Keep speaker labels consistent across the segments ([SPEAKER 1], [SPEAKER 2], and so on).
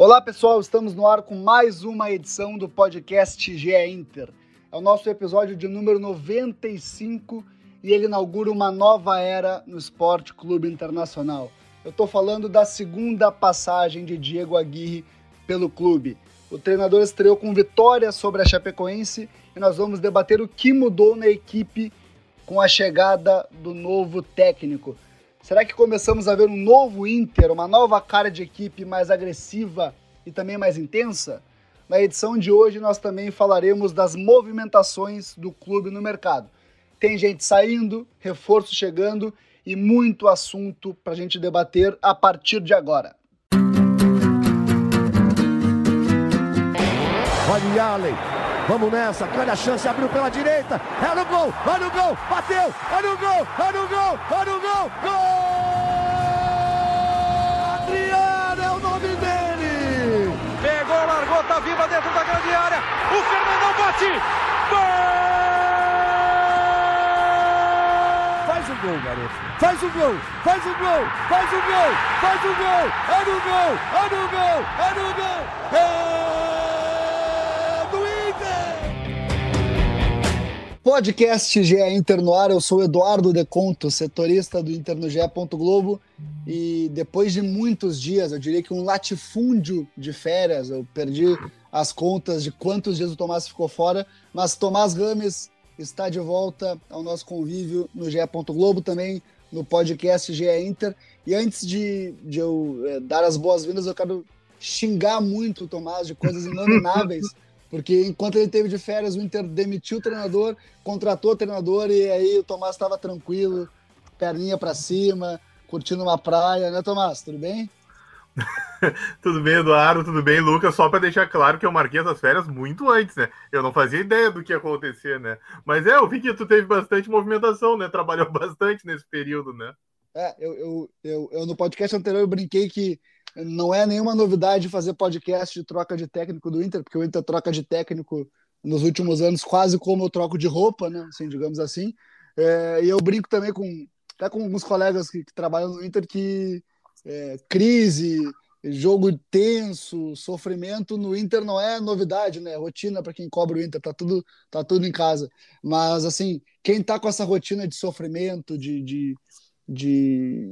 [SPEAKER 1] Olá pessoal, estamos no ar com mais uma edição do podcast GE Inter. É o nosso episódio de número 95 e ele inaugura uma nova era no Esporte Clube Internacional. Eu estou falando da segunda passagem de Diego Aguirre pelo clube. O treinador estreou com vitória sobre a Chapecoense e nós vamos debater o que mudou na equipe com a chegada do novo técnico. Será que começamos a ver um novo Inter, uma nova cara de equipe mais agressiva e também mais intensa? Na edição de hoje nós também falaremos das movimentações do clube no mercado. Tem gente saindo, reforço chegando e muito assunto para a gente debater a partir de agora.
[SPEAKER 2] Olha vamos nessa, olha a chance, abriu pela direita, é no gol, olha o gol, bateu, olha o gol, olha o gol, olha o gol, gol! Adriano é o nome dele!
[SPEAKER 3] Pegou, largou, tá viva dentro da grande área, o Fernandão bate, gol!
[SPEAKER 2] Faz o gol, garoto, faz o gol, faz o gol, faz o gol, faz o gol, é no gol, é no gol, é no gol, é...
[SPEAKER 1] Podcast GE Inter no ar, eu sou Eduardo Deconto, setorista do Inter no GE. Globo e depois de muitos dias, eu diria que um latifúndio de férias, eu perdi as contas de quantos dias o Tomás ficou fora, mas Tomás Rames está de volta ao nosso convívio no GE. Globo, também no podcast GE Inter. E antes de, de eu é, dar as boas-vindas, eu quero xingar muito o Tomás de coisas inomináveis. Porque enquanto ele teve de férias, o Inter demitiu o treinador, contratou o treinador e aí o Tomás estava tranquilo, perninha para cima, curtindo uma praia, né, Tomás? Tudo bem?
[SPEAKER 4] tudo bem, Eduardo, tudo bem, Lucas? Só para deixar claro que eu marquei essas férias muito antes, né? Eu não fazia ideia do que ia acontecer, né? Mas é, eu vi que tu teve bastante movimentação, né? Trabalhou bastante nesse período, né?
[SPEAKER 1] É, eu, eu, eu, eu no podcast anterior eu brinquei que não é nenhuma novidade fazer podcast de troca de técnico do Inter, porque o Inter troca de técnico nos últimos anos quase como eu troco de roupa, né? Assim, digamos assim. É, e eu brinco também com até com alguns colegas que, que trabalham no Inter que é, crise, jogo tenso, sofrimento no Inter não é novidade, né? Rotina para quem cobra o Inter, tá tudo, tá tudo em casa. Mas assim, quem tá com essa rotina de sofrimento, de, de, de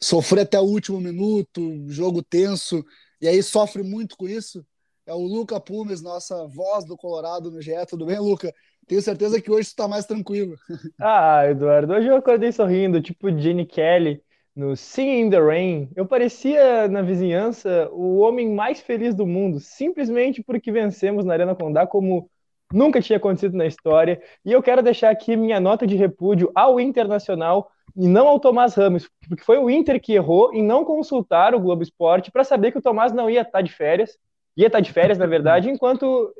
[SPEAKER 1] sofrer até o último minuto, jogo tenso, e aí sofre muito com isso. É o Luca Pumes, nossa voz do Colorado no GE. Tudo bem, Luca? Tenho certeza que hoje está mais tranquilo.
[SPEAKER 5] Ah, Eduardo, hoje eu acordei sorrindo, tipo Jenny Kelly no Singing in the Rain. Eu parecia na vizinhança o homem mais feliz do mundo, simplesmente porque vencemos na Arena Condá como nunca tinha acontecido na história. E eu quero deixar aqui minha nota de repúdio ao Internacional e não ao Tomás Ramos, porque foi o Inter que errou em não consultar o Globo Esporte para saber que o Tomás não ia estar tá de férias, ia estar tá de férias, na verdade, enquanto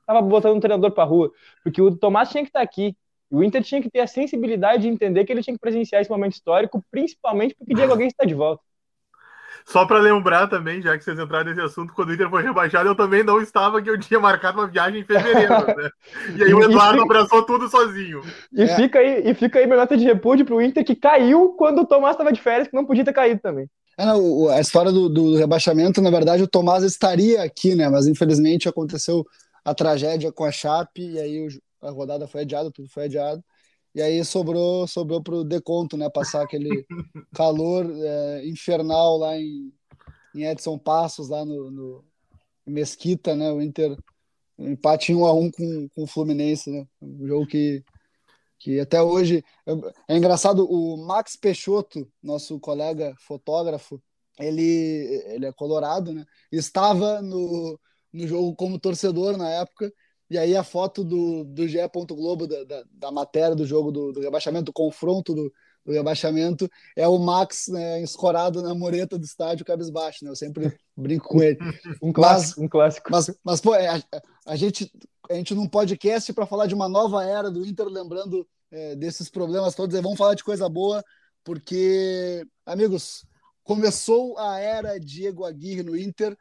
[SPEAKER 5] estava eh, botando um treinador para rua, porque o Tomás tinha que estar tá aqui. O Inter tinha que ter a sensibilidade de entender que ele tinha que presenciar esse momento histórico, principalmente porque Diego Alguém está de volta.
[SPEAKER 4] Só para lembrar também, já que vocês entraram nesse assunto, quando o Inter foi rebaixado, eu também não estava, que eu tinha marcado uma viagem em fevereiro, né? E aí o Eduardo fica... abraçou tudo sozinho.
[SPEAKER 5] E, é. fica aí, e fica aí minha nota de repúdio pro Inter, que caiu quando o Tomás estava de férias, que não podia ter caído também.
[SPEAKER 1] É, não, a história do, do, rebaixamento, na verdade, o Tomás estaria aqui, né? Mas infelizmente aconteceu a tragédia com a Chape, e aí a rodada foi adiada, tudo foi adiado. E aí sobrou sobrou para o Deconto, né? Passar aquele calor é, infernal lá em, em Edson Passos, lá no, no Mesquita, né? O Inter um empate 1 a 1 com, com o Fluminense, né? Um jogo que, que até hoje é engraçado. O Max Peixoto, nosso colega fotógrafo, ele, ele é colorado, né? Estava no, no jogo como torcedor na época e aí a foto do, do GE. Globo, da, da, da, matéria do jogo do, do rebaixamento, do confronto do, do, rebaixamento, é o Max né, escorado na mureta do estádio cabisbaixo, né? Eu sempre brinco com ele.
[SPEAKER 5] um clássico, mas, um clássico.
[SPEAKER 1] Mas, mas pô, é, a, a, gente, a gente num podcast para falar de uma nova era do Inter, lembrando é, desses problemas todos, vamos falar de coisa boa, porque, amigos, começou a era Diego Aguirre no Inter,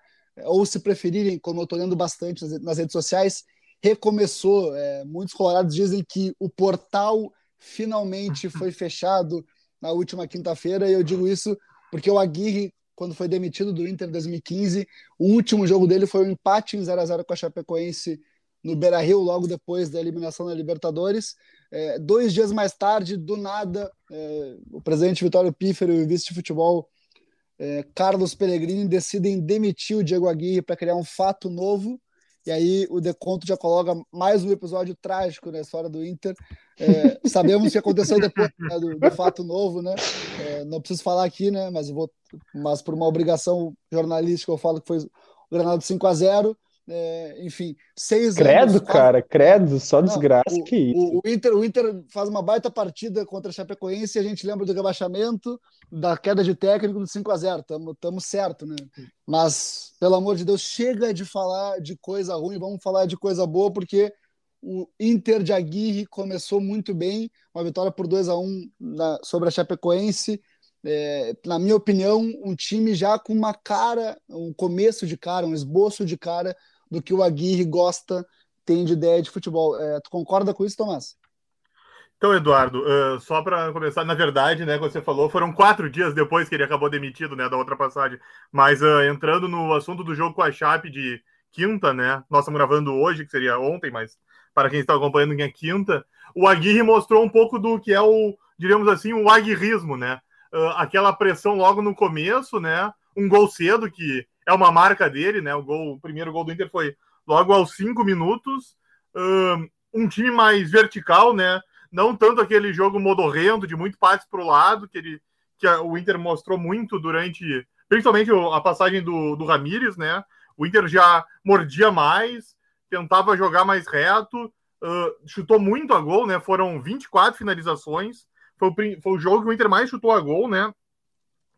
[SPEAKER 1] ou se preferirem, como eu estou lendo bastante nas, nas redes sociais, recomeçou. É, muitos colorados dizem que o portal finalmente foi fechado na última quinta-feira, e eu digo isso porque o Aguirre quando foi demitido do Inter em 2015. O último jogo dele foi um empate em 0 a 0 com a Chapecoense no Beira-Rio, logo depois da eliminação da Libertadores. É, dois dias mais tarde, do nada, é, o presidente Vitório Pífero e o vice de futebol é, Carlos Pellegrini decidem demitir o Diego Aguirre para criar um fato novo. E aí o Deconto já coloca mais um episódio trágico na história do Inter. É, sabemos o que aconteceu depois né, do, do, fato novo, né? É, não preciso falar aqui, né? Mas vou, mas por uma obrigação jornalística eu falo que foi o Granada 5 a 0 é, enfim, seis
[SPEAKER 5] credo,
[SPEAKER 1] anos.
[SPEAKER 5] cara, credo, só desgraça Não, o, que isso.
[SPEAKER 1] O, o, Inter, o Inter faz uma baita partida contra a Chapecoense e a gente lembra do rebaixamento, da queda de técnico do 5 a 0 Estamos certo, né? Mas, pelo amor de Deus, chega de falar de coisa ruim, vamos falar de coisa boa, porque o Inter de Aguirre começou muito bem, uma vitória por 2 a 1 na, sobre a Chapecoense. É, na minha opinião, um time já com uma cara, um começo de cara, um esboço de cara do que o Aguirre gosta, tem de ideia de futebol. É, tu concorda com isso, Tomás?
[SPEAKER 4] Então, Eduardo, uh, só para começar, na verdade, né, como você falou, foram quatro dias depois que ele acabou demitido, né, da outra passagem. Mas uh, entrando no assunto do jogo com a Chape de quinta, né, nós estamos gravando hoje, que seria ontem, mas para quem está acompanhando é quinta, o Aguirre mostrou um pouco do que é o, diríamos assim, o aguirrismo, né? Uh, aquela pressão logo no começo, né? Um gol cedo que é uma marca dele, né? O, gol, o primeiro gol do Inter foi logo aos cinco minutos. Um time mais vertical, né? Não tanto aquele jogo modorrento de muito passe para o lado, que, ele, que o Inter mostrou muito durante, principalmente a passagem do, do Ramires, né? O Inter já mordia mais, tentava jogar mais reto, uh, chutou muito a gol, né? Foram 24 finalizações. Foi o, foi o jogo que o Inter mais chutou a gol, né?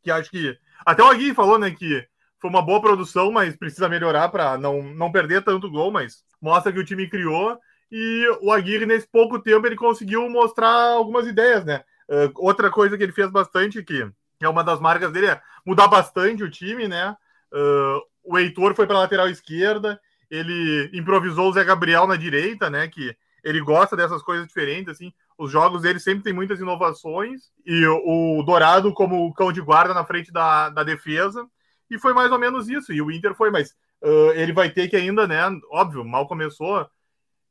[SPEAKER 4] Que acho que. Até o Agui falou, né? Que foi uma boa produção, mas precisa melhorar para não, não perder tanto gol, mas mostra que o time criou e o Aguirre, nesse pouco tempo, ele conseguiu mostrar algumas ideias, né? Uh, outra coisa que ele fez bastante, que é uma das marcas dele, é mudar bastante o time, né? Uh, o Heitor foi para lateral esquerda, ele improvisou o Zé Gabriel na direita, né? Que ele gosta dessas coisas diferentes, assim. Os jogos dele sempre tem muitas inovações. E o Dourado como cão de guarda na frente da, da defesa. E foi mais ou menos isso. E o Inter foi, mas uh, ele vai ter que ainda, né? Óbvio, mal começou.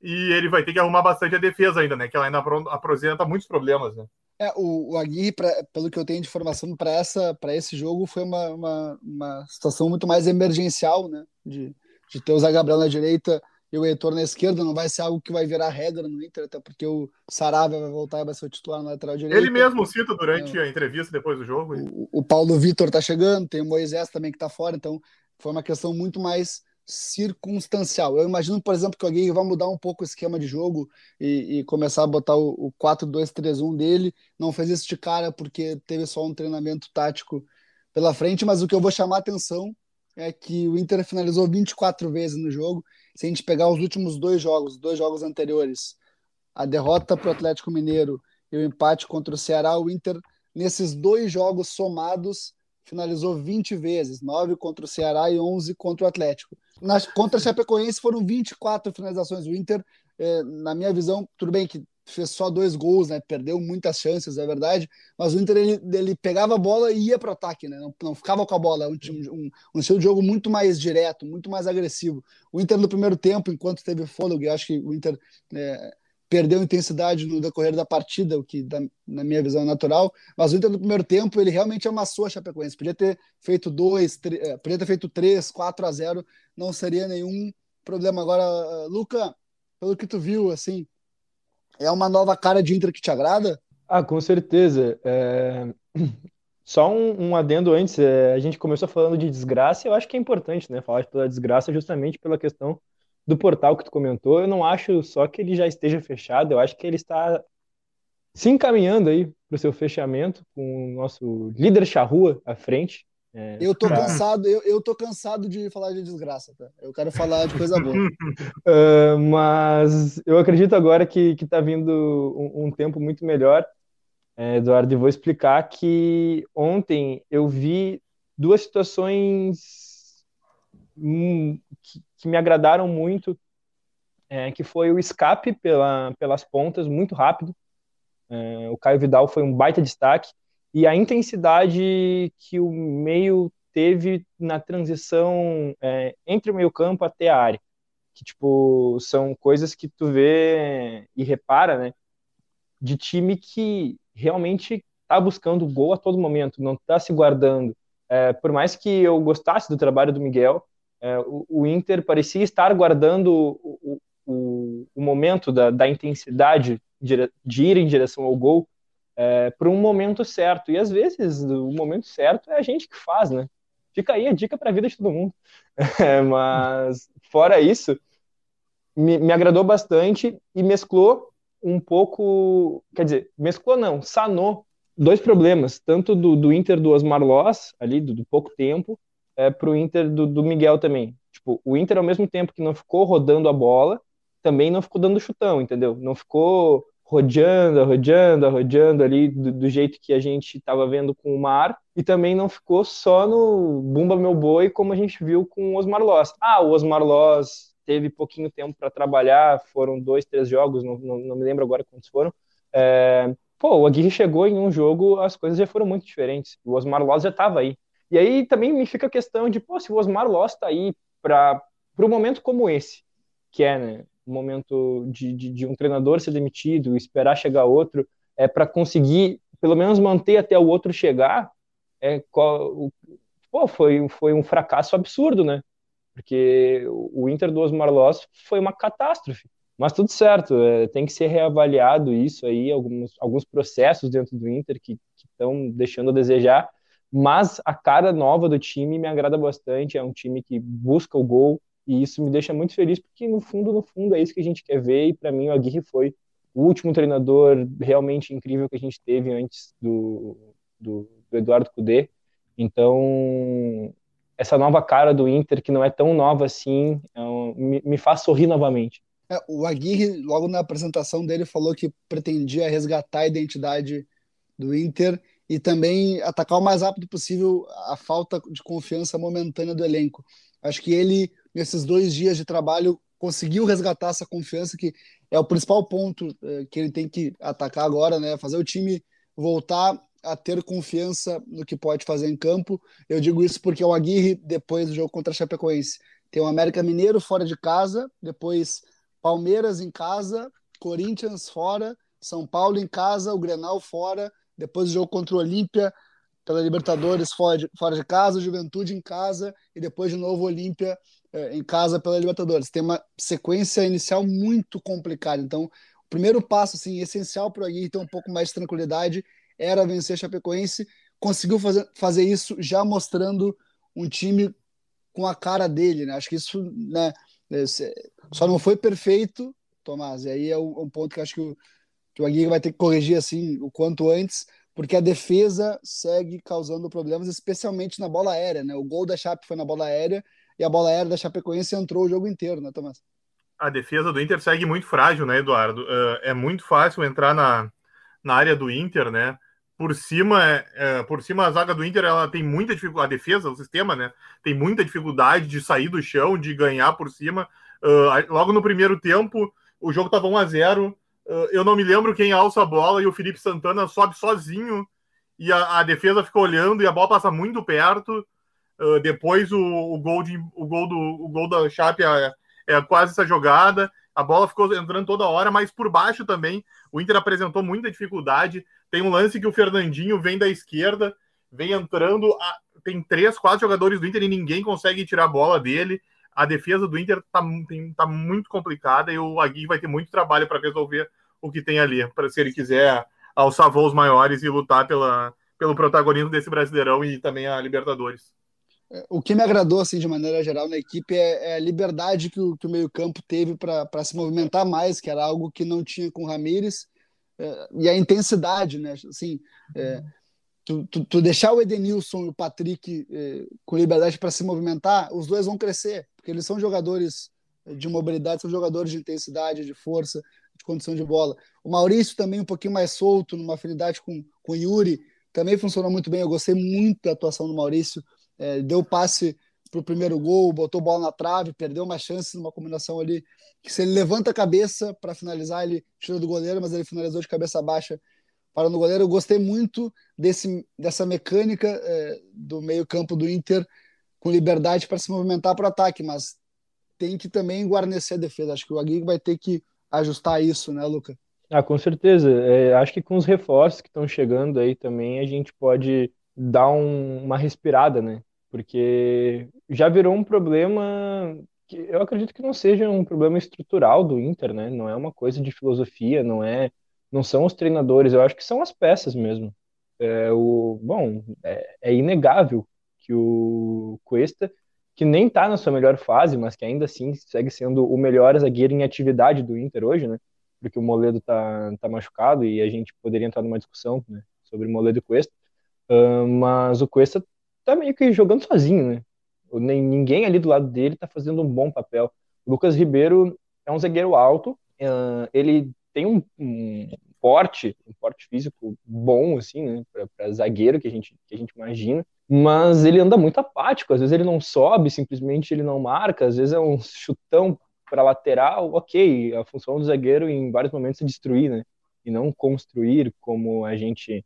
[SPEAKER 4] E ele vai ter que arrumar bastante a defesa ainda, né? Que ela ainda apresenta muitos problemas, né?
[SPEAKER 1] É, o, o Aguirre, pra, pelo que eu tenho de informação para esse jogo, foi uma, uma, uma, situação muito mais emergencial, né? De, de ter o Zé Gabriel na direita e o Heitor na esquerda. Não vai ser algo que vai virar regra no Inter, até porque o Saravia vai voltar e vai ser o titular na lateral direita.
[SPEAKER 4] Ele mesmo cita durante é, a entrevista depois do jogo.
[SPEAKER 1] O, o Paulo Vitor tá chegando, tem o Moisés também que tá fora, então foi uma questão muito mais circunstancial. Eu imagino, por exemplo, que alguém vai mudar um pouco o esquema de jogo e, e começar a botar o, o 4-2-3-1 dele. Não fez isso de cara porque teve só um treinamento tático pela frente, mas o que eu vou chamar a atenção é que o Inter finalizou 24 vezes no jogo. Se a gente pegar os últimos dois jogos, dois jogos anteriores, a derrota para o Atlético Mineiro e o empate contra o Ceará, o Inter, nesses dois jogos somados, finalizou 20 vezes, 9 contra o Ceará e 11 contra o Atlético. Na, contra a Chapecoense foram 24 finalizações. O Inter, é, na minha visão, tudo bem que fez só dois gols, né? Perdeu muitas chances, é verdade. Mas o Inter ele, ele pegava a bola e ia para o ataque, né? Não, não, ficava com a bola. Um, um, um, estilo de jogo muito mais direto, muito mais agressivo. O Inter no primeiro tempo, enquanto teve fôlego, eu acho que o Inter é, perdeu intensidade no decorrer da partida, o que, da, na minha visão, é natural. Mas o Inter no primeiro tempo, ele realmente amassou a Chapecoense. Podia ter feito dois, é, podia ter feito três, quatro a zero, não seria nenhum problema. Agora, Luca, pelo que tu viu, assim, é uma nova cara de Inter que te agrada?
[SPEAKER 5] Ah, com certeza. É... Só um, um, adendo antes, é, a gente começou falando de desgraça, e eu acho que é importante, né, falar pela desgraça justamente pela questão do portal que tu comentou, eu não acho só que ele já esteja fechado, eu acho que ele está se encaminhando aí para o seu fechamento com o nosso líder charrua à frente.
[SPEAKER 1] É, eu tô pra... cansado, eu, eu tô cansado de falar de desgraça, tá? Eu quero falar de coisa boa.
[SPEAKER 5] uh, mas eu acredito agora que, que tá vindo um, um tempo muito melhor, é, Eduardo, e vou explicar que ontem eu vi duas situações hum, que, que me agradaram muito, é, que foi o escape pela, pelas pontas, muito rápido. É, o Caio Vidal foi um baita destaque, e a intensidade que o meio teve na transição é, entre o meio campo até a área. Que, tipo, são coisas que tu vê e repara, né? De time que realmente tá buscando gol a todo momento, não tá se guardando. É, por mais que eu gostasse do trabalho do Miguel, é, o, o, Inter parecia estar guardando o, o, o momento da, da intensidade de, de, ir em direção ao gol é, para um momento certo. E às vezes o momento certo é a gente que faz, né? Fica aí a dica para a vida de todo mundo. É, mas fora isso, me, me agradou bastante e mesclou um pouco, quer dizer, mesclou não, sanou dois problemas, tanto do, do Inter do Osmar Loss, ali, do, do pouco tempo, é, para o Inter do, do Miguel também. Tipo, o Inter, ao mesmo tempo que não ficou rodando a bola, também não ficou dando chutão, entendeu? Não ficou rodeando, rodeando, rodeando ali do, do, jeito que a gente estava vendo com o Mar, e também não ficou só no Bumba Meu Boi, como a gente viu com o Osmar Loss. Ah, o Osmar Loss teve pouquinho tempo para trabalhar, foram dois, três jogos, não, não, não me lembro agora quantos foram. É, pô, o Aguirre chegou em um jogo, as coisas já foram muito diferentes. O Osmar Loss já estava aí. E aí também me fica a questão de, pô, se o Osmar Loss está aí para um momento como esse, que é né, momento de, de, de, um treinador ser demitido, esperar chegar outro, é para conseguir pelo menos manter até o outro chegar, é, pô, foi, foi um fracasso absurdo, né? Porque o Inter do Osmar Loss foi uma catástrofe. Mas tudo certo, é, tem que ser reavaliado isso aí, alguns, alguns processos dentro do Inter que estão deixando a desejar, mas a cara nova do time me agrada bastante, é um time que busca o gol, e isso me deixa muito feliz, porque no fundo, no fundo, é isso que a gente quer ver, e para mim o Aguirre foi o último treinador realmente incrível que a gente teve antes do, do, do Eduardo Cudê, então essa nova cara do Inter, que não é tão nova assim, é um, me, me faz sorrir novamente.
[SPEAKER 1] É, o Aguirre, logo na apresentação dele, falou que pretendia resgatar a identidade do Inter e também atacar o mais rápido possível a falta de confiança momentânea do elenco. Acho que ele, nesses dois dias de trabalho, conseguiu resgatar essa confiança, que é o principal ponto é, que ele tem que atacar agora, né? Fazer o time voltar a ter confiança no que pode fazer em campo. Eu digo isso porque o Aguirre, depois do jogo contra a Chapecoense, tem o América Mineiro fora de casa, depois Palmeiras em casa, Corinthians fora, São Paulo em casa, o Grenal fora, depois o jogo contra o Olímpia pela Libertadores fora de, fora de casa, Juventude em casa e depois de novo Olímpia eh, em casa pela Libertadores. Tem uma sequência inicial muito complicada. Então, o primeiro passo assim essencial para o Aguirre ter um pouco mais de tranquilidade era vencer a Chapecoense. Conseguiu fazer, fazer isso já mostrando um time com a cara dele, né? Acho que isso, né, só não foi perfeito, Tomás, e aí é um, ponto que acho que o, que o Aguirre vai ter que corrigir assim o quanto antes, porque a defesa segue causando problemas, especialmente na bola aérea, né? O gol da Chape foi na bola aérea e a bola aérea da Chapecoense entrou o jogo inteiro, né, Tomás?
[SPEAKER 4] A defesa do Inter segue muito frágil, né, Eduardo? Uh, é muito fácil entrar na, na área do Inter, né? Por cima, é, é, por cima a zaga do Inter ela tem muita dificuldade, a defesa, o sistema, né? Tem muita dificuldade de sair do chão, de ganhar por cima. Uh, logo no primeiro tempo, o jogo estava 1 a 0 uh, Eu não me lembro quem alça a bola e o Felipe Santana sobe sozinho e a, a defesa fica olhando e a bola passa muito perto. Uh, depois o, o, gol de, o, gol do, o gol da Chape é, é quase essa jogada. A bola ficou entrando toda hora, mas por baixo também o Inter apresentou muita dificuldade. Tem um lance que o Fernandinho vem da esquerda, vem entrando. A... Tem três, quatro jogadores do Inter e ninguém consegue tirar a bola dele a defesa do Inter tá, tem, tá muito complicada e o Agui vai ter muito trabalho para resolver o que tem ali, para se ele quiser alçar voos maiores e lutar pela, pelo protagonismo desse Brasileirão e também a Libertadores.
[SPEAKER 1] O que me agradou, assim, de maneira geral na equipe é, é a liberdade que o, o meio-campo teve para se movimentar mais, que era algo que não tinha com o Ramires, é, e a intensidade, né? Assim, é, tu, tu, tu, deixar o Edenilson e o Patrick é, com liberdade para se movimentar, os dois vão crescer porque eles são jogadores de mobilidade, são jogadores de intensidade, de força, de condição de bola. O Maurício também um pouquinho mais solto, numa afinidade com, com o Yuri, também funcionou muito bem. Eu gostei muito da atuação do Maurício. É, deu passe para o primeiro gol, botou bola na trave, perdeu uma chance numa combinação ali que se ele levanta a cabeça para finalizar, ele tira do goleiro, mas ele finalizou de cabeça baixa para no goleiro. Eu gostei muito desse, dessa mecânica é, do meio-campo do Inter com liberdade para se movimentar para o ataque, mas tem que também guarnecer a defesa. Acho que o Aguirre vai ter que ajustar isso, né, Luca?
[SPEAKER 5] Ah, com certeza. É, acho que com os reforços que estão chegando aí também a gente pode dar um, uma respirada, né? Porque já virou um problema que eu acredito que não seja um problema estrutural do Inter, né? Não é uma coisa de filosofia, não é, não são os treinadores. Eu acho que são as peças mesmo. É, o, bom, é, é inegável que o Cuesta, que nem está na sua melhor fase, mas que ainda assim segue sendo o melhor zagueiro em atividade do Inter hoje, né? Porque o Moledo tá, tá machucado e a gente poderia entrar numa discussão né, sobre Moledo e Cuesta. Uh, mas o Cuesta tá meio que jogando sozinho, né? Ninguém ali do lado dele tá fazendo um bom papel. O Lucas Ribeiro é um zagueiro alto, uh, ele tem um, um porte, um porte físico bom, assim, né, para zagueiro que a, gente, que a gente imagina, mas ele anda muito apático, às vezes ele não sobe, simplesmente ele não marca, às vezes é um chutão para lateral, ok, a função do zagueiro em vários momentos é destruir, né, e não construir como a gente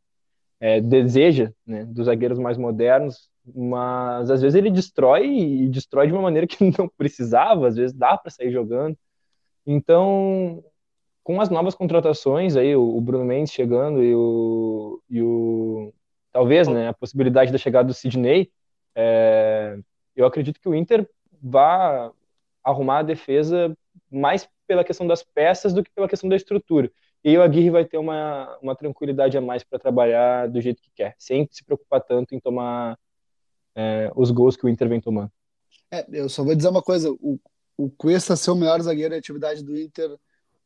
[SPEAKER 5] é, deseja, né, dos zagueiros mais modernos, mas às vezes ele destrói e destrói de uma maneira que não precisava, às vezes dá para sair jogando. Então, com as novas contratações aí, o, Bruno Mendes chegando e o, e o talvez, né, a possibilidade da chegada do Sidney, é, eu acredito que o Inter vá arrumar a defesa mais pela questão das peças do que pela questão da estrutura. E o Aguirre vai ter uma, uma tranquilidade a mais para trabalhar do jeito que quer, sem se preocupar tanto em tomar é, os gols que o Inter vem tomando.
[SPEAKER 1] É, eu só vou dizer uma coisa: o, o Cuesta ser o melhor zagueiro de atividade do Inter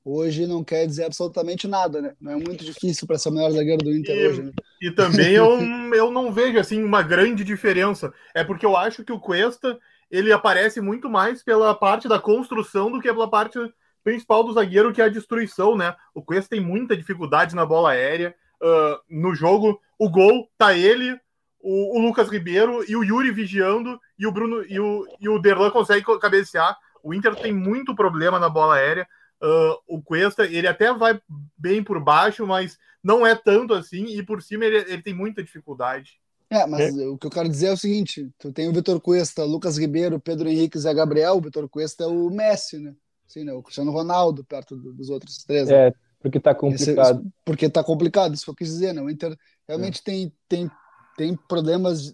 [SPEAKER 1] hoje não quer dizer absolutamente nada, né? Não é muito difícil para ser o melhor zagueiro do Inter
[SPEAKER 4] e,
[SPEAKER 1] hoje. Né?
[SPEAKER 4] E também eu, eu não vejo assim uma grande diferença. É porque eu acho que o Cuesta ele aparece muito mais pela parte da construção do que pela parte principal do zagueiro, que é a destruição, né? O Cuesta tem muita dificuldade na bola aérea. Uh, no jogo, o gol tá ele, o, o, Lucas Ribeiro e o Yuri vigiando, e o Bruno e o, e o Derlan consegue cabecear. O Inter tem muito problema na bola aérea. Uh, o Cuesta, ele até vai bem por baixo, mas não é tanto assim, e por cima ele, ele tem muita dificuldade.
[SPEAKER 1] É, mas é. o que eu quero dizer é o seguinte: tu tem o Vitor Cuesta, Lucas Ribeiro, Pedro Henrique e Zé Gabriel, o Vitor Cuesta é o Messi, né? Assim, né? O Cristiano Ronaldo perto do, dos outros três.
[SPEAKER 5] Né? É, porque tá complicado.
[SPEAKER 1] Esse, porque tá complicado, isso que eu quis dizer, né? O Inter realmente é. tem, tem, tem problemas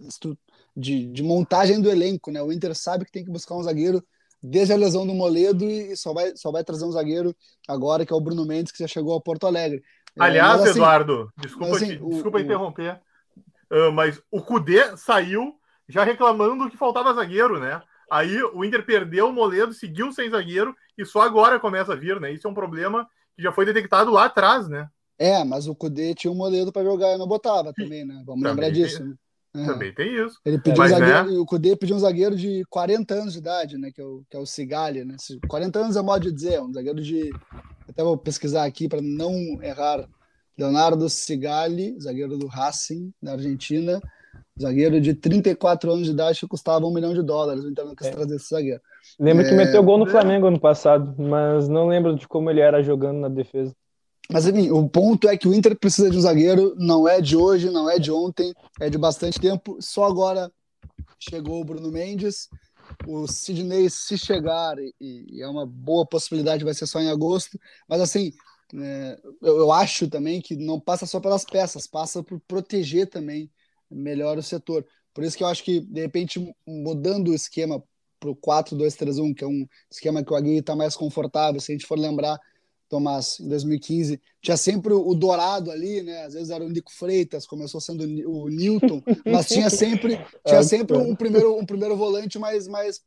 [SPEAKER 1] de, de montagem do elenco, né? O Inter sabe que tem que buscar um zagueiro desde a lesão do Moledo e só vai, só vai trazer um zagueiro agora, que é o Bruno Mendes, que já chegou ao Porto Alegre.
[SPEAKER 4] É, Aliás, mas, assim, Eduardo, desculpa, assim, desculpa o, interromper, uh, mas o Cudê saiu já reclamando que faltava zagueiro, né? Aí o Inter perdeu o Moledo, seguiu sem zagueiro e só agora começa a vir, né? Isso é um problema que já foi detectado lá atrás, né?
[SPEAKER 1] É, mas o Cudê tinha um Moledo para jogar e não botava também, né? Vamos também lembrar disso. Né?
[SPEAKER 4] Também tem isso.
[SPEAKER 1] Ele pediu Mas, um zagueiro, né? O Cudê pediu um zagueiro de 40 anos de idade, né? Que é o, que é o Cigali, né? 40 anos é modo de dizer, um zagueiro de. Até vou pesquisar aqui para não errar. Leonardo Cigali, zagueiro do Racing, da Argentina, zagueiro de 34 anos de idade que custava um milhão de dólares. Então não quis é. trazer esse zagueiro.
[SPEAKER 5] Lembro é... que meteu gol no Flamengo ano passado, mas não lembro de como ele era jogando na defesa.
[SPEAKER 1] Mas enfim, o ponto é que o Inter precisa de um zagueiro, não é de hoje, não é de ontem, é de bastante tempo. Só agora chegou o Bruno Mendes. O Sidney, se chegar, e, e é uma boa possibilidade, vai ser só em agosto. Mas assim, é, eu, eu, acho também que não passa só pelas peças, passa por proteger também melhor o setor. Por isso que eu acho que, de repente, mudando o esquema para o 4-2-3-1, que é um esquema que o Aguirre está mais confortável, se a gente for lembrar Tomás, em 2015, tinha sempre o Dourado ali, né? Às vezes era o Nico Freitas, começou sendo o Newton, mas tinha sempre, tinha é, sempre um primeiro, um primeiro volante mais, mais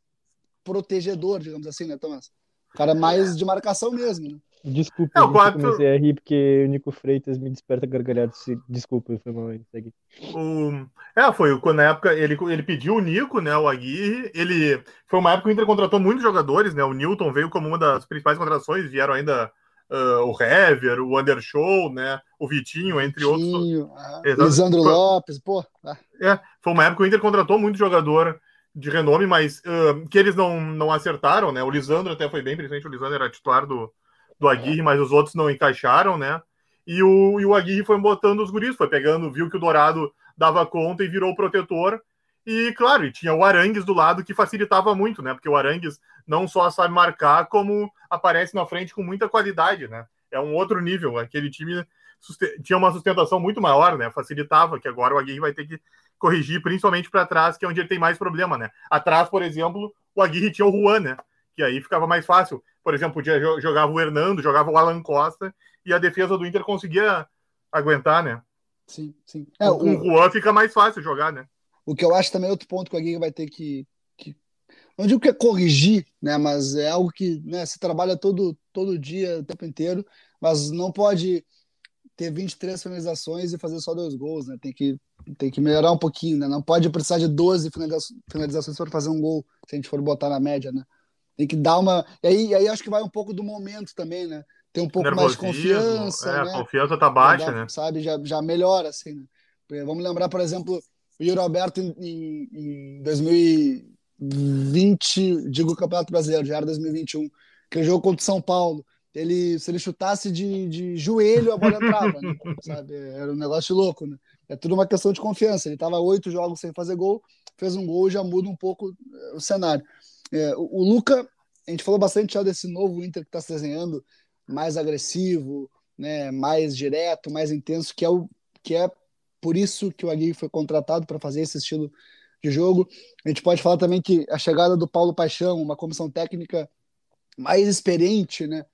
[SPEAKER 1] protegedor, digamos assim, né, Tomás? O cara mais de marcação mesmo, né?
[SPEAKER 5] Desculpa, é, eu quatro... comecei a rir porque o Nico Freitas me desperta gargalhado. Desculpa, foi mal segue.
[SPEAKER 4] O... É, foi quando na época ele, ele pediu o Nico, né, o Aguirre, ele foi uma época que o Inter contratou muitos jogadores, né, o Newton veio como uma das principais contratações, vieram ainda uh, o Hever, o Undershow, né? O Vitinho, entre Vitinho, outros.
[SPEAKER 1] Ah, Lisandro Lopes, pô.
[SPEAKER 4] Ah. É, foi uma época que o Inter contratou muito jogador de renome, mas uh, que eles não, não acertaram, né? O Lisandro até foi bem, principalmente o Lisandro era titular do, do Aguirre, mas os outros não encaixaram, né? E o, e o Aguirre foi botando os guris, foi pegando, viu que o Dourado dava conta e virou o protetor. E, claro, e tinha o Arangues do lado que facilitava muito, né? Porque o Arangues não só sabe marcar, como aparece na frente com muita qualidade, né? É um outro nível. Aquele time tinha uma sustentação muito maior, né? Facilitava, que agora o Aguirre vai ter que corrigir, principalmente para trás, que é onde ele tem mais problema, né? Atrás, por exemplo, o Aguirre tinha o Juan, né? Que aí ficava mais fácil. Por exemplo, podia jogava o Hernando, jogava o Alan Costa e a defesa do Inter conseguia aguentar, né?
[SPEAKER 1] Sim, sim.
[SPEAKER 4] É, com o Juan fica mais fácil jogar, né?
[SPEAKER 1] O que eu acho também é outro ponto que o Aguirre vai ter que, que, Não digo que é corrigir, né? Mas é algo que né, se trabalha todo, todo dia, o tempo inteiro, mas não pode ter 23 finalizações e fazer só dois gols, né? Tem que, tem que melhorar um pouquinho, né? Não pode precisar de 12 finalizações para fazer um gol, se a gente for botar na média, né? Tem que dar uma. E aí, aí acho que vai um pouco do momento também, né? Ter um pouco mais de confiança.
[SPEAKER 4] É,
[SPEAKER 1] né?
[SPEAKER 4] a confiança tá baixa,
[SPEAKER 1] já,
[SPEAKER 4] né?
[SPEAKER 1] Sabe, já, já melhora, assim, né? Vamos lembrar, por exemplo, o Yuri Alberto em, em, em 2020, digo Campeonato Brasileiro, já era 2021, que ele jogou contra o São Paulo. Ele, se ele chutasse de, de joelho, a bola entrava, né? sabe? Era um negócio louco, né? É tudo uma questão de confiança. Ele estava oito jogos sem fazer gol, fez um gol e já muda um pouco eh, o cenário. É, o, o Luca, a gente falou bastante já desse novo Inter que está se desenhando, mais agressivo, né, mais direto, mais intenso, que é o que é por isso que o Aguirre foi contratado para fazer esse estilo de jogo. A gente pode falar também que a chegada do Paulo Paixão, uma comissão técnica mais experiente, né,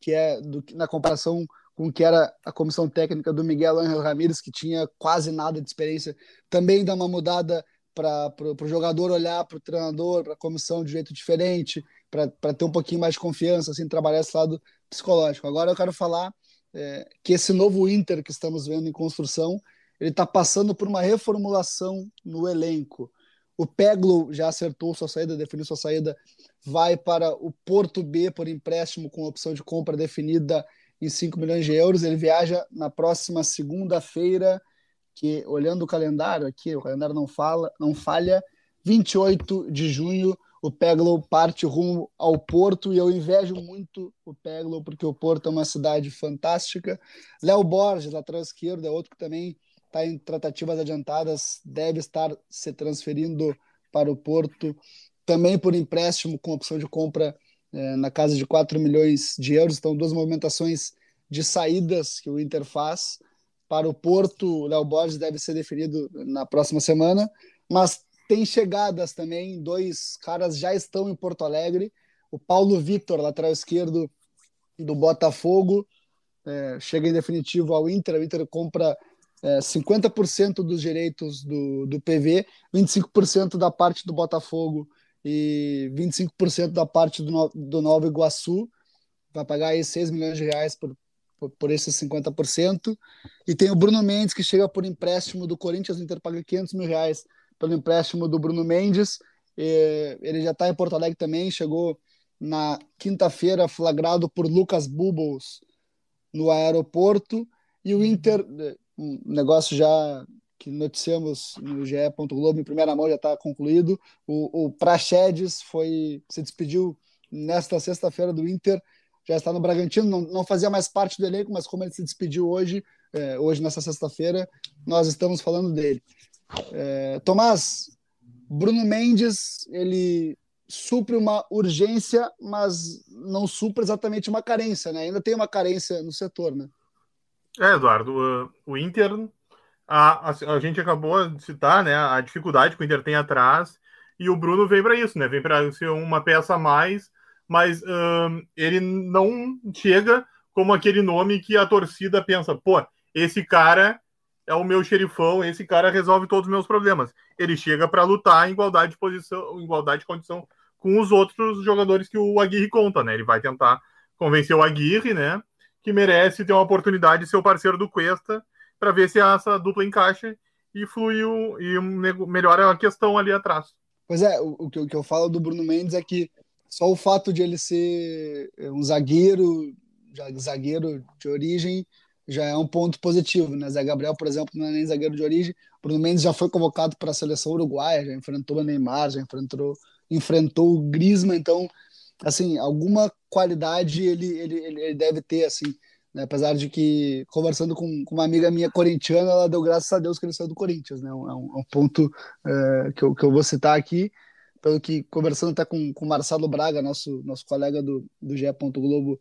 [SPEAKER 1] que é do, na comparação com o que era a comissão técnica do Miguel Ángel Ramírez, que tinha quase nada de experiência, também dá uma mudada para o jogador olhar para o treinador, para a comissão de jeito diferente, para ter um pouquinho mais de confiança, assim, trabalhar esse lado psicológico. Agora eu quero falar é, que esse novo Inter que estamos vendo em construção, ele está passando por uma reformulação no elenco. O Peglo já acertou sua saída, definiu sua saída, vai para o Porto B por empréstimo com opção de compra definida em 5 milhões de euros. Ele viaja na próxima segunda-feira, que olhando o calendário aqui, o calendário não fala, não falha, 28 de junho, o Peglo parte rumo ao Porto e eu invejo muito o Peglo porque o Porto é uma cidade fantástica. Léo Borges, lateral esquerdo, é outro que também está em tratativas adiantadas, deve estar se transferindo para o Porto, também por empréstimo com opção de compra é, na casa de 4 milhões de euros. Então, duas movimentações de saídas que o Inter faz. Para o Porto, o Léo Borges deve ser definido na próxima semana, mas tem chegadas também, dois caras já estão em Porto Alegre. O Paulo Vitor, lateral esquerdo do Botafogo, é, chega em definitivo ao Inter. O Inter compra é, 50% dos direitos do, do PV, 25% da parte do Botafogo e 25% da parte do, do Nova Iguaçu. Vai pagar aí 6 milhões de reais por, por, esses 50%. E tem o Bruno Mendes, que chega por empréstimo do Corinthians, o Inter paga 500 mil reais pelo empréstimo do Bruno Mendes. E ele já está em Porto Alegre também, chegou na quinta-feira flagrado por Lucas Bubbles no aeroporto. E o Inter um negócio já que noticiamos no GE. Globo em primeira mão já está concluído. O, o Praxedes foi se despediu nesta sexta-feira do Inter, já está no Bragantino, não, não fazia mais parte do elenco, mas como ele se despediu hoje, é, hoje nessa sexta-feira, nós estamos falando dele. É, Tomás, Bruno Mendes, ele supre uma urgência, mas não supre exatamente uma carência, né? Ainda tem uma carência no setor, né?
[SPEAKER 4] É, Eduardo, o, Inter, a, a, a, gente acabou de citar, né, a dificuldade que o Inter tem atrás, e o Bruno vem para isso, né, vem para ser uma peça a mais, mas um, ele não chega como aquele nome que a torcida pensa, pô, esse cara é o meu xerifão, esse cara resolve todos os meus problemas. Ele chega para lutar em igualdade de posição, igualdade de condição com os outros jogadores que o Aguirre conta, né? Ele vai tentar convencer o Aguirre, né? que merece ter uma oportunidade de ser o parceiro do Cuesta para ver se essa dupla encaixa e fluiu e melhora a questão ali atrás.
[SPEAKER 1] Pois é, o, o, que, o que eu falo do Bruno Mendes é que só o fato de ele ser um zagueiro, zagueiro de origem, já é um ponto positivo, né? Zé Gabriel, por exemplo, não é nem zagueiro de origem. Bruno Mendes já foi convocado para a seleção uruguaia, já enfrentou o Neymar, já enfrentou, enfrentou o Griezmann, então assim, alguma qualidade ele, ele, ele deve ter, assim, Né? Apesar de que, conversando com, com, uma amiga minha corintiana, ela deu graças a Deus que ele saiu do Corinthians. Né? É um, é um ponto é, que, eu, que eu vou citar aqui, pelo que, conversando até com o Marcelo Braga, nosso, nosso colega do, do GE. Globo,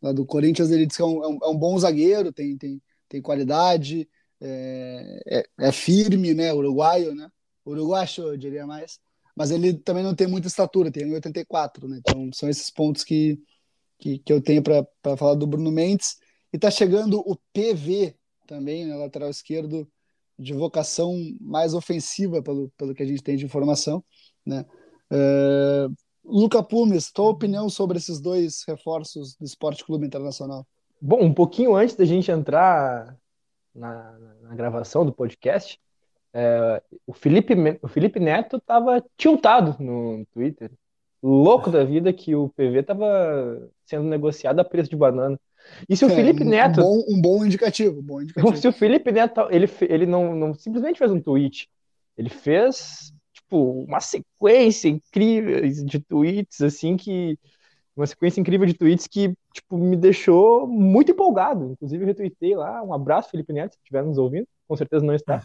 [SPEAKER 1] lá do Corinthians, ele disse que é um, é um, é um bom zagueiro, tem, tem, tem qualidade, é, é, é, firme, né? Uruguaio, né? Uruguacho, eu diria mais. Mas ele também não tem muita estatura, tem 84, né? Então são esses pontos que, que, que eu tenho para falar do Bruno Mendes. E está chegando o PV também, né, lateral esquerdo, de vocação mais ofensiva, pelo, pelo que a gente tem de informação. Né? Uh, Luca Pumes, tua opinião sobre esses dois reforços do Esporte Clube Internacional?
[SPEAKER 5] Bom, um pouquinho antes da gente entrar na, na gravação do podcast, é, o, Felipe, o Felipe Neto estava tiltado no Twitter, louco da vida que o PV estava sendo negociado a preço de banana. E se o é, Felipe Neto.
[SPEAKER 1] Um bom, um bom indicativo, bom indicativo.
[SPEAKER 5] Se o Felipe Neto. Ele, ele não, não simplesmente fez um tweet. Ele fez, tipo, uma sequência incrível de tweets, assim, que. Uma sequência incrível de tweets que, tipo, me deixou muito empolgado. Inclusive, eu retuitei lá. Um abraço, Felipe Neto, se estiver nos ouvindo. Com certeza não está.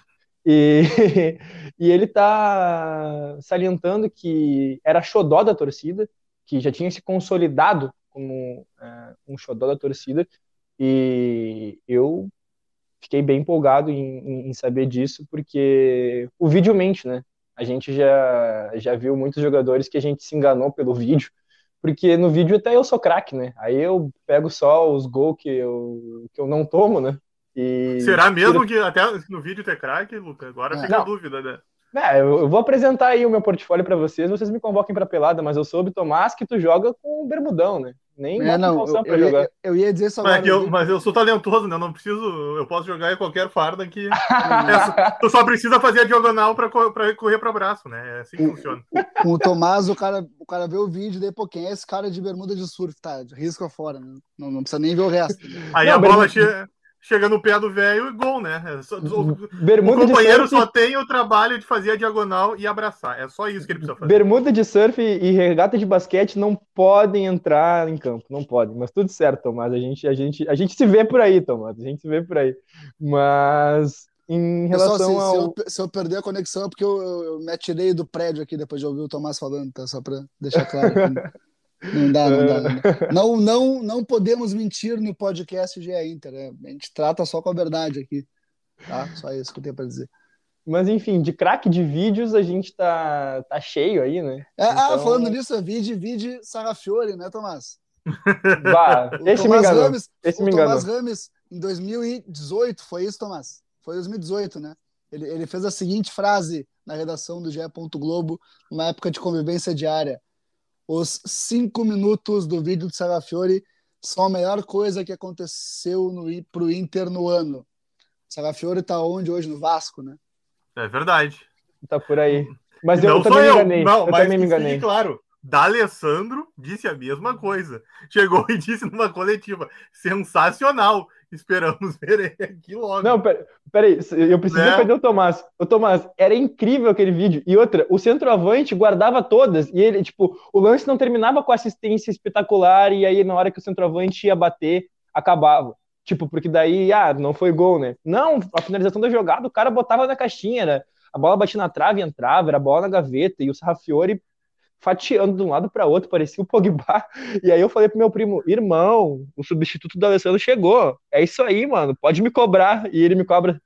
[SPEAKER 5] E, e ele está salientando que era xodó da torcida, que já tinha se consolidado como é, um xodó da torcida, e eu fiquei bem empolgado em, em, saber disso, porque o vídeo mente, né? A gente já, já viu muitos jogadores que a gente se enganou pelo vídeo, porque no vídeo até eu sou craque, né? Aí eu pego só os gols que eu, que eu não tomo, né?
[SPEAKER 4] E... Será mesmo que até no vídeo ter craque, Lucas? Agora fica não. a dúvida, né?
[SPEAKER 5] É, eu vou apresentar aí o meu portfólio para vocês, vocês me convoquem para pelada, mas eu soube, Tomás, que tu joga com o bermudão, né?
[SPEAKER 1] Nem é, não, eu, eu, jogar. Ia, eu ia dizer só
[SPEAKER 4] mas, é eu, mas eu sou talentoso, né? Eu não preciso, eu posso jogar em qualquer farda que é, tu só precisa fazer a diagonal para correr para braço, né? É assim que funciona.
[SPEAKER 1] Com o Tomás, o cara, o cara vê o vídeo e daí, pô, quem é esse cara de bermuda de surf? Tá, risco fora, né? Não, não precisa nem ver o resto.
[SPEAKER 4] Aí
[SPEAKER 1] não,
[SPEAKER 4] a bola chega chega no pé do velho e gol, né? É o,
[SPEAKER 5] Bermuda
[SPEAKER 4] o companheiro só tem o trabalho de fazer a diagonal e abraçar. É só isso que ele precisa fazer.
[SPEAKER 5] Bermuda de surf e regata de basquete não podem entrar em campo, não podem. Mas tudo certo, Tomás. A gente, a gente, a gente se vê por aí, Tomás. A gente se vê por aí. Mas em relação Pessoal, se,
[SPEAKER 1] ao... se, eu, se eu perder a conexão é porque eu, eu, eu, me atirei do prédio aqui depois de ouvir o Tomás falando, tá? Só para deixar claro. Não dá, não dá. Não, dá. não, não, não podemos mentir no podcast GE Inter. Né? A gente trata só com a verdade aqui. Tá? Só isso que eu tenho para dizer.
[SPEAKER 5] Mas enfim, de craque de vídeos a gente tá, tá cheio aí, né?
[SPEAKER 1] É, ah, então... Ah, falando nisso, vídeo, vídeo Sarrafiore, né, Tomás?
[SPEAKER 5] Bah, esse Tomás me enganou. Rames, esse
[SPEAKER 1] o
[SPEAKER 5] me
[SPEAKER 1] Tomás Rames, em 2018, foi isso, Tomás? Foi 2018, né? Ele, ele fez a seguinte frase na redação do GE. Globo, numa época de convivência diária os cinco minutos do vídeo do Sarafiore são a melhor coisa que aconteceu para o Inter no ano. O Sarafiore está onde hoje? No Vasco, né?
[SPEAKER 4] É verdade.
[SPEAKER 5] Tá por aí. Mas eu, eu também eu. me enganei. Não, eu
[SPEAKER 4] mas
[SPEAKER 5] também me enganei.
[SPEAKER 4] Fique claro, D'Alessandro disse a mesma coisa. Chegou e disse numa coletiva: sensacional. Esperamos ver ele aqui logo.
[SPEAKER 5] Não, peraí, eu preciso né? perder o Tomás. O Tomás, era incrível aquele vídeo. E outra, o centroavante guardava todas. E ele, tipo, o lance não terminava com assistência espetacular. E aí, na hora que o centroavante ia bater, acabava. Tipo, porque daí, ah, não foi gol, né? Não, a finalização da jogada, o cara botava na caixinha, era, a bola batia na trave e entrava, era a bola na gaveta. E o Sarrafiore fatiando de um lado para outro, parecia o Pogba. E aí eu falei pro meu primo, irmão, o substituto do Alessandro chegou. É isso aí, mano, pode me cobrar. E ele me cobra.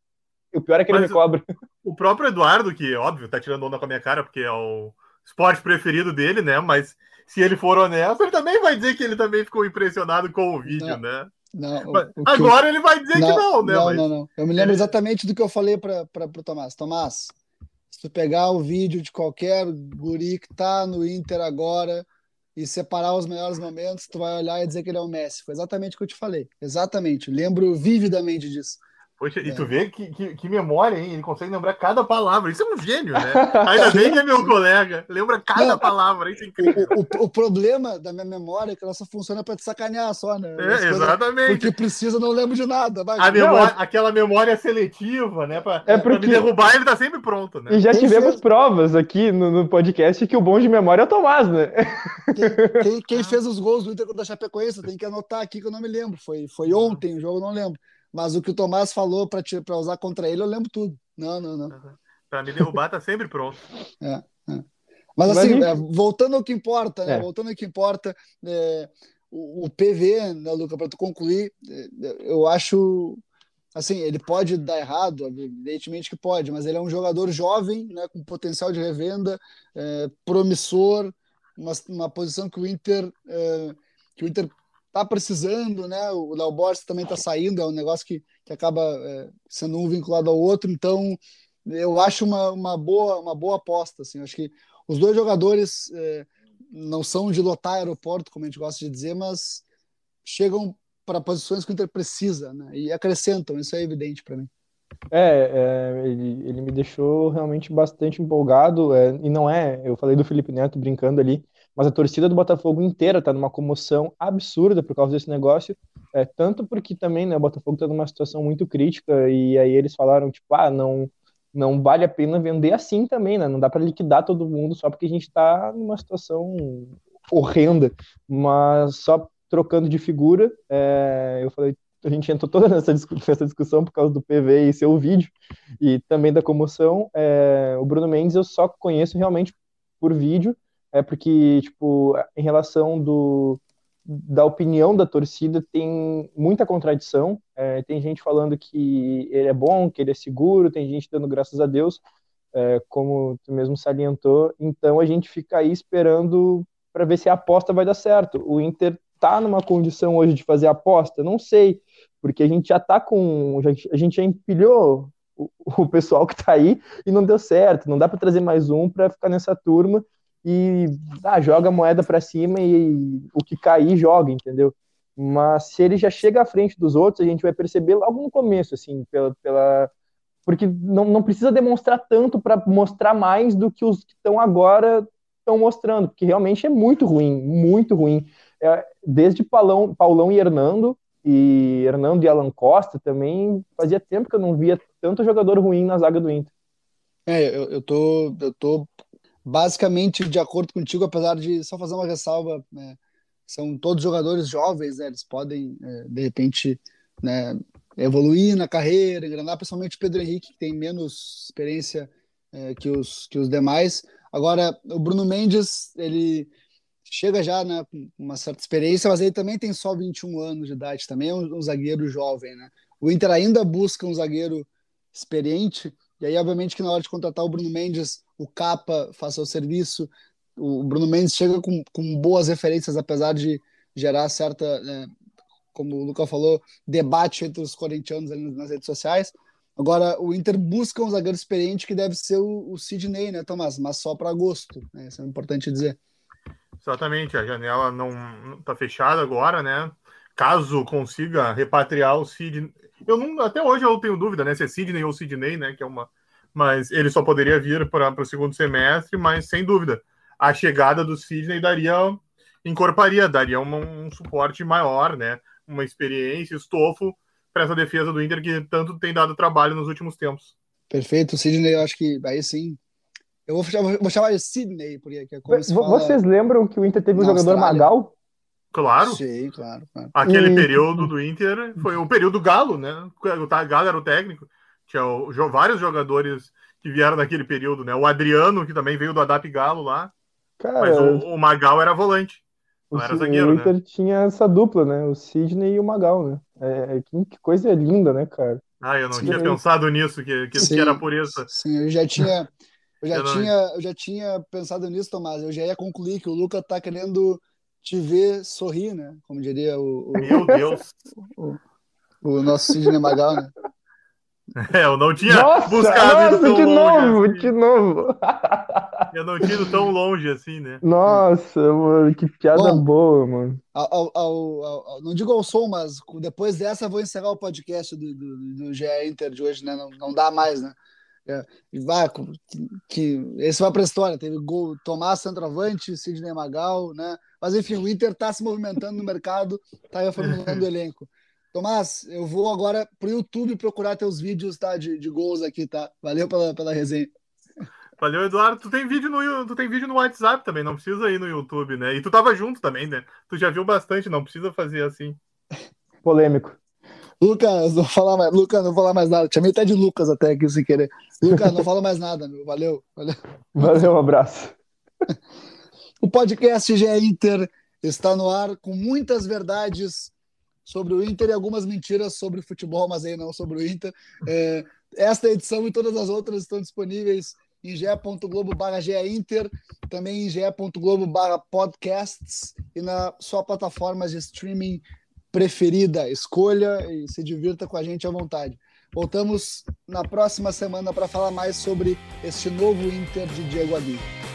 [SPEAKER 5] O pior é que Mas ele me cobra.
[SPEAKER 4] O próprio Eduardo, que óbvio, tá tirando onda com a minha cara, porque é o esporte preferido dele, né? Mas se ele for honesto, ele também vai dizer que ele também ficou impressionado com o vídeo, não, né?
[SPEAKER 1] Não,
[SPEAKER 4] agora eu... ele vai dizer
[SPEAKER 1] não,
[SPEAKER 4] que não, né?
[SPEAKER 1] Não, mas... não, não. Eu me lembro exatamente do que eu falei para o Tomás. Tomás, se tu pegar o vídeo de qualquer guri que tá no Inter agora e separar os melhores momentos, tu vai olhar e dizer que ele é o Messi. Foi exatamente o que eu te falei. Exatamente. Lembro vividamente disso.
[SPEAKER 4] Poxa, e tu vê que, que, que, memória, hein? Ele consegue lembrar cada palavra. Isso é um gênio, né? Ainda bem que é meu colega. Lembra cada não, palavra. Isso é incrível.
[SPEAKER 1] O, o, o, problema da minha memória é que ela só funciona para te sacanear só, né?
[SPEAKER 4] É, exatamente.
[SPEAKER 1] Porque precisa, não lembro de nada.
[SPEAKER 4] Mas... A memória, não, aquela memória seletiva, né? Pra, é porque... pra me derrubar, ele tá sempre pronto, né?
[SPEAKER 5] E já tivemos fez... provas aqui no, no, podcast que o bom de memória é o Tomás, né?
[SPEAKER 1] Quem, quem, quem fez os gols do Inter contra a Chapecoense, tem que anotar aqui que eu não me lembro. Foi, foi ontem o jogo, eu não lembro. Mas o que o Tomás falou para usar contra ele, eu lembro tudo. Não, não, não.
[SPEAKER 4] Para me derrubar, tá sempre pronto.
[SPEAKER 1] É, é. Mas assim, é, voltando ao que importa, né? É. Voltando ao que importa, é, o, o, PV, né, Luca, para tu concluir, é, eu acho assim, ele pode dar errado, evidentemente que pode, mas ele é um jogador jovem, né, com potencial de revenda, é, promissor, uma, uma posição que o Inter que o Inter tá precisando, né? O Léo Borges também está saindo, é um negócio que, que acaba é, sendo um vinculado ao outro, então eu acho uma, uma, boa, uma boa aposta. Assim. acho que os dois jogadores é, não são de lotar aeroporto, como a gente gosta de dizer, mas chegam para posições que o Inter precisa né? e acrescentam, isso é evidente para mim.
[SPEAKER 5] É, é ele, ele, me deixou realmente bastante empolgado, é, e não é, eu falei do Felipe Neto brincando ali, mas a torcida do Botafogo inteira está numa comoção absurda por causa desse negócio, é, tanto porque também né, o Botafogo está numa situação muito crítica e aí eles falaram tipo, ah, não, não vale a pena vender assim também, né? Não dá para liquidar todo mundo só porque a gente está numa situação horrenda, mas só trocando de figura, é, eu falei, a gente entrou toda nessa, discussão por causa do PV e seu vídeo, e também da comoção. É, o Bruno Mendes eu só conheço realmente por vídeo, é porque, tipo, em relação do, da opinião da torcida, tem muita contradição. É, tem gente falando que ele é bom, que ele é seguro, tem gente dando graças a Deus, é, como tu mesmo salientou. Então a gente fica aí esperando para ver se a aposta vai dar certo. O Inter tá numa condição hoje de fazer aposta? Não sei, porque a gente já tá com. a gente já empilhou o, o pessoal que tá aí e não deu certo. Não dá para trazer mais um para ficar nessa turma e ah, joga a moeda para cima e o que cair joga, entendeu? Mas se ele já chega à frente dos outros, a gente vai perceber logo no começo, assim, pela, pela... porque não, não precisa demonstrar tanto para mostrar mais do que os que estão agora estão mostrando, porque realmente é muito ruim, muito ruim. É, desde Paulão, Paulão e Hernando, e Hernando e Alan Costa também, fazia tempo que eu não via tanto jogador ruim na zaga do Inter.
[SPEAKER 1] É, eu, eu, tô, eu tô basicamente de acordo contigo, apesar de só fazer uma ressalva, né, são todos jogadores jovens, né, eles podem, é, de repente, né, evoluir na carreira, engrenar, principalmente o Pedro Henrique, que tem menos experiência é, que, os, que os demais. Agora, o Bruno Mendes, ele chega já né, com uma certa experiência, mas ele também tem só 21 anos de idade, também é um, um zagueiro jovem. Né? O Inter ainda busca um zagueiro experiente, e aí, obviamente, que na hora de contratar o Bruno Mendes, o Capa faça o serviço. O Bruno Mendes chega com, com boas referências, apesar de gerar certa, né, como o Luca falou, debate entre os corintianos nas redes sociais. Agora, o Inter busca um zagueiro experiente que deve ser o, o Sidney, né, Tomás? Mas só para agosto, né? Isso é importante dizer.
[SPEAKER 4] Exatamente, a janela não está fechada agora, né? Caso consiga repatriar o Sidney. Eu não, até hoje eu tenho dúvida, né? Se é Sidney ou Sidney, né? Que é uma, mas ele só poderia vir para o segundo semestre, mas sem dúvida, a chegada do Sidney daria, encorparia, daria um, um suporte maior, né? Uma experiência, estofo para essa defesa do Inter que tanto tem dado trabalho nos últimos tempos.
[SPEAKER 1] Perfeito, o Sidney, eu acho que aí sim. Eu vou chamar, vou chamar de Sidney, porque é como
[SPEAKER 5] se fala... Vocês lembram que o Inter teve um jogador Austrália. Magal?
[SPEAKER 4] Claro.
[SPEAKER 1] Sim, claro, claro.
[SPEAKER 4] Aquele e... período do Inter foi o período Galo, né? O Galo era o técnico. Tinha o, vários jogadores que vieram naquele período, né? O Adriano, que também veio do Adap Galo lá. Cara, mas o, o Magal era volante. Não era zagueiro, o Inter
[SPEAKER 5] né? tinha essa dupla, né? O Sidney e o Magal, né? É, é que, coisa linda, né, cara?
[SPEAKER 4] Ah, eu não Sim. tinha pensado nisso, que, que, sim, que, era por isso.
[SPEAKER 1] Sim, eu já tinha. Eu já, eu tinha, eu já tinha pensado nisso, Tomás. Eu já ia concluir que o Luca tá querendo te ver sorrir, né? Como diria o. o
[SPEAKER 4] Meu Deus!
[SPEAKER 1] O, o nosso Sidney Magal, né?
[SPEAKER 4] É, eu não tinha
[SPEAKER 5] nossa,
[SPEAKER 4] buscado
[SPEAKER 5] nossa, de novo, assim. de novo.
[SPEAKER 4] Eu não tiro tão longe assim, né?
[SPEAKER 5] Nossa, mano, que piada Bom, boa, mano.
[SPEAKER 1] Ao, ao, ao, não digo ao som, mas depois dessa vou encerrar o podcast do, do, do GE Inter de hoje, né? Não, não dá mais, né? É, vai, que, que, esse vai para a história. Teve gol Tomás centroavante, Sidney Magal, né? Mas enfim, o Inter está se movimentando no mercado, está reformulando o elenco. Tomás, eu vou agora pro YouTube procurar teus vídeos tá, de, de gols aqui, tá? Valeu pela, pela resenha.
[SPEAKER 4] Valeu, Eduardo. Tu tem vídeo no tu tem vídeo no WhatsApp também, não precisa ir no YouTube, né? E tu tava junto também, né? Tu já viu bastante, não precisa fazer assim.
[SPEAKER 5] Polêmico.
[SPEAKER 1] Lucas, não vou falar mais, Lucas, não vou falar mais nada. Chamei até de Lucas até aqui sem querer. Lucas, não fala mais nada, meu. Valeu, valeu.
[SPEAKER 5] Valeu, um abraço.
[SPEAKER 1] o podcast GE Inter está no ar com muitas verdades sobre o Inter e algumas mentiras sobre futebol, mas aí não sobre o Inter. É, esta edição e todas as outras estão disponíveis em ge.globo barra Inter, também em ge.globo barra podcasts e na sua plataforma de streaming preferida. Escolha e se divirta com a gente à vontade. Voltamos na próxima semana para falar mais sobre este novo Inter de Diego Aguirre.